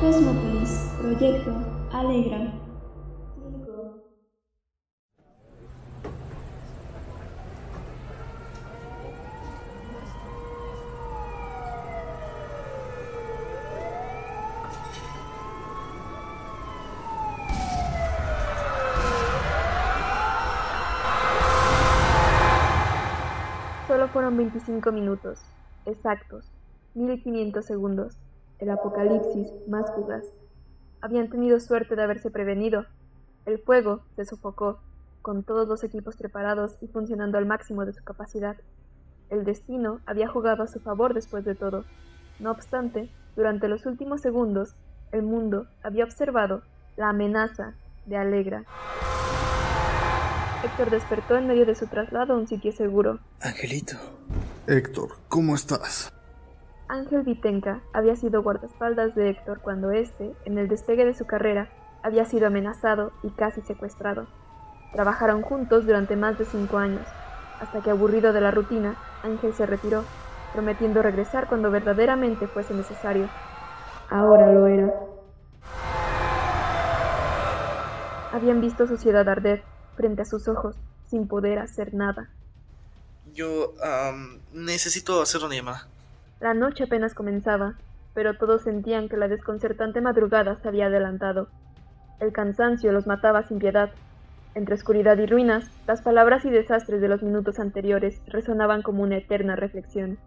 Cosmopolis, Proyecto, Alegra. Solo fueron 25 minutos, exactos, 1500 segundos, el apocalipsis más fugaz. Habían tenido suerte de haberse prevenido. El fuego se sofocó, con todos los equipos preparados y funcionando al máximo de su capacidad. El destino había jugado a su favor después de todo. No obstante, durante los últimos segundos, el mundo había observado la amenaza de Alegra. Héctor despertó en medio de su traslado a un sitio seguro. Angelito. Héctor, ¿cómo estás? Ángel Vitenca había sido guardaespaldas de Héctor cuando éste, en el despegue de su carrera, había sido amenazado y casi secuestrado. Trabajaron juntos durante más de cinco años, hasta que aburrido de la rutina, Ángel se retiró, prometiendo regresar cuando verdaderamente fuese necesario. Ahora lo era. Habían visto su ciudad arder frente a sus ojos, sin poder hacer nada. Yo necesito hacer una llamada. La noche apenas comenzaba, pero todos sentían que la desconcertante madrugada se había adelantado. El cansancio los mataba sin piedad. Entre oscuridad y ruinas, las palabras y desastres de los minutos anteriores resonaban como una eterna reflexión.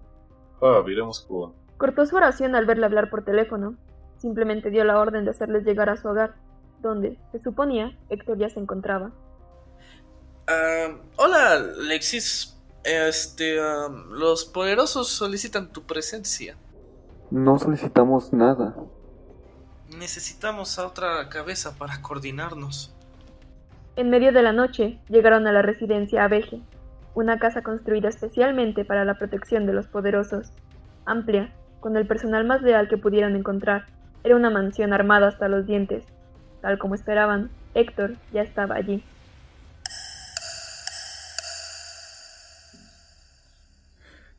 Ah, veremos con... Cortó su oración al verle hablar por teléfono. Simplemente dio la orden de hacerles llegar a su hogar, donde, se suponía, Héctor ya se encontraba. Ah, hola, Alexis. Este, los poderosos solicitan tu presencia. No solicitamos nada. Necesitamos a otra cabeza para coordinarnos. En medio de la noche llegaron a la residencia Abeje, una casa construida especialmente para la protección de los poderosos. Amplia, con el personal más leal que pudieran encontrar, era una mansión armada hasta los dientes. Tal como esperaban, Héctor ya estaba allí.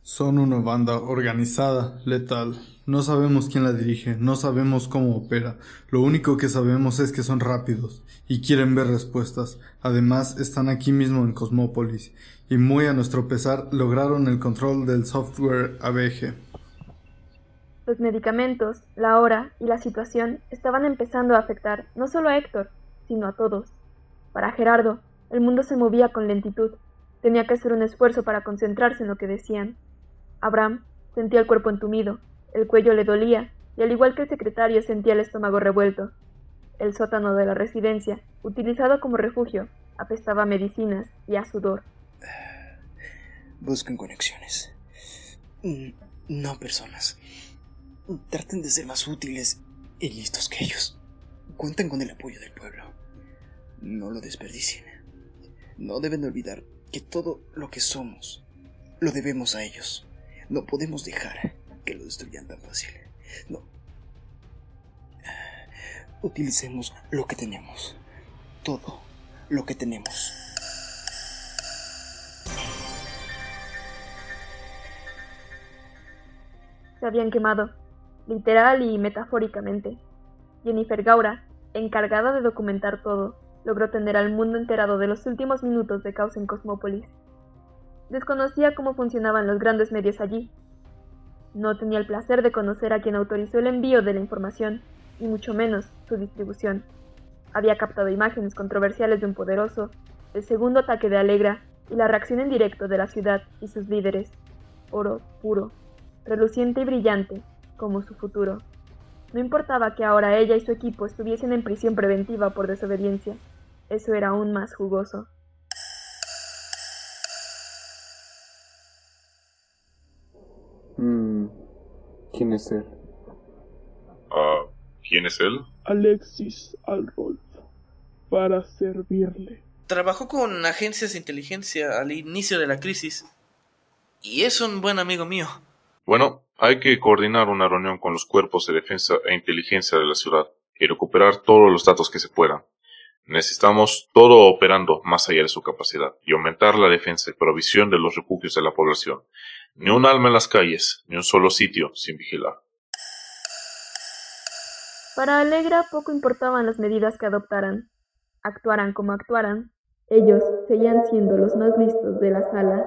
Son una banda organizada, letal. No sabemos quién la dirige, no sabemos cómo opera. Lo único que sabemos es que son rápidos y quieren ver respuestas. Además, están aquí mismo en Cosmópolis y muy a nuestro pesar lograron el control del software ABG. Los medicamentos, la hora y la situación estaban empezando a afectar no solo a Héctor, sino a todos. Para Gerardo, el mundo se movía con lentitud. Tenía que hacer un esfuerzo para concentrarse en lo que decían. Abraham sentía el cuerpo entumido, el cuello le dolía, y al igual que el secretario sentía el estómago revuelto. El sótano de la residencia, utilizado como refugio, apestaba a medicinas y a sudor. Busquen conexiones. Mm, No personas. Traten de ser más útiles y listos que ellos. Cuenten con el apoyo del pueblo. No lo desperdicien. No deben olvidar que todo lo que somos lo debemos a ellos. No podemos dejar que lo destruyan tan fácil. No. Utilicemos lo que tenemos. Todo lo que tenemos. Se habían quemado, literal y metafóricamente. Jennifer Gaura, encargada de documentar todo, logró tener al mundo enterado de los últimos minutos de caos en Cosmópolis. Desconocía cómo funcionaban los grandes medios allí. No tenía el placer de conocer a quien autorizó el envío de la información, y mucho menos su distribución. Había captado imágenes controversiales de un poderoso, el segundo ataque de Alegra y la reacción en directo de la ciudad y sus líderes. Oro puro, reluciente y brillante, como su futuro. No importaba que ahora ella y su equipo estuviesen en prisión preventiva por desobediencia. Eso era aún más jugoso. ¿Quién es él? Ah, ¿quién es él? Alexis Alrolf, para servirle. Trabajó con agencias de inteligencia al inicio de la crisis. Y es un buen amigo mío. Bueno, hay que coordinar una reunión con los cuerpos de defensa e inteligencia de la ciudad y recuperar todos los datos que se puedan. Necesitamos todo operando más allá de su capacidad y aumentar la defensa y provisión de los refugios de la población. Ni un alma en las calles, ni un solo sitio sin vigilar. Para Alegra poco importaban las medidas que adoptaran. Actuaran como actuaran, ellos seguían siendo los más listos de la sala